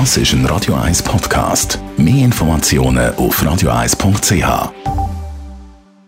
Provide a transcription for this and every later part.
Das ist ein Radio 1 Podcast. Mehr Informationen auf radio1.ch.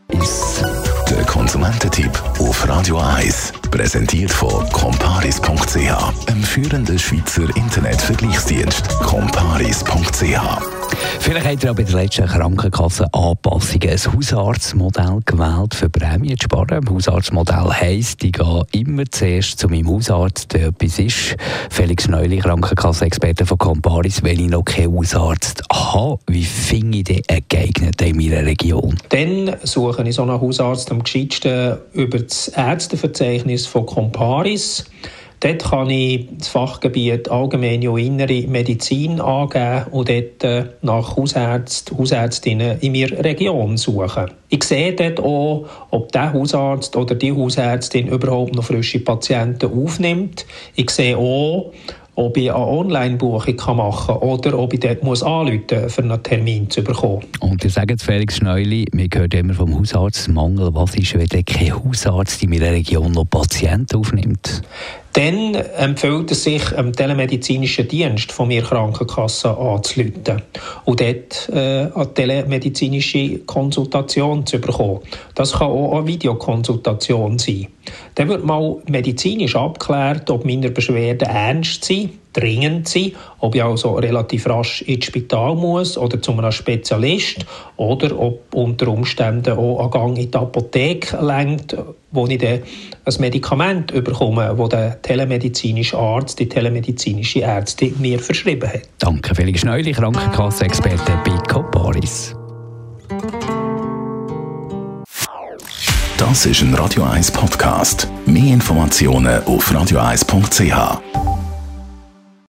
Ist der Konsumententipp auf Radio 1. Präsentiert von comparis.ch, einem führenden Schweizer Internetvergleichsdienst. comparis.ch Vielleicht habt ihr auch bei der letzten Krankenkassenanpassung ein Hausarztmodell gewählt, für Prämien zu sparen. Hausarztmodell heisst, ich gehe immer zuerst zu meinem Hausarzt, der etwas ist. Felix Neuli, Krankenkassenexperte von Comparis, wenn ich noch keinen Hausarzt habe, wie finde ich den geeigneten in meiner Region? Dann suche ich so einen Hausarzt am gescheitsten über das Ärzteverzeichnis von Comparis. Dort kann ich das Fachgebiet allgemeine und innere Medizin angeben und dort äh, nach Hausärzten, Hausärztinnen in meiner Region suchen. Ich sehe dort auch, ob der Hausarzt oder die Hausärztin überhaupt noch frische Patienten aufnimmt. Ich sehe auch, ob ich eine Online-Buchung machen kann oder ob ich dort muss anrufen muss, um einen Termin zu bekommen. Und ihr sagt Felix Schneuli, wir hören immer vom Hausarztmangel. Was ist, wenn kein Hausarzt in meiner Region noch Patienten aufnimmt? Dann empfiehlt es sich, einem telemedizinischen Dienst von mir Krankenkasse anzuleiten und dort äh, eine telemedizinische Konsultation zu bekommen. Das kann auch eine Videokonsultation sein. Dann wird mal medizinisch abgeklärt, ob meine Beschwerden ernst sind dringend sein, ob ich also relativ rasch ins Spital muss oder zu einem Spezialist oder ob unter Umständen auch ein Gang in die Apotheke lenkt, wo ich dann ein Medikament bekomme, das der telemedizinische Arzt, die telemedizinische Ärztin mir verschrieben hat. Danke, Felix Schneuli, Krankenkassexperte bei Coparis. Das ist ein Radio 1 Podcast. Mehr Informationen auf radio1.ch.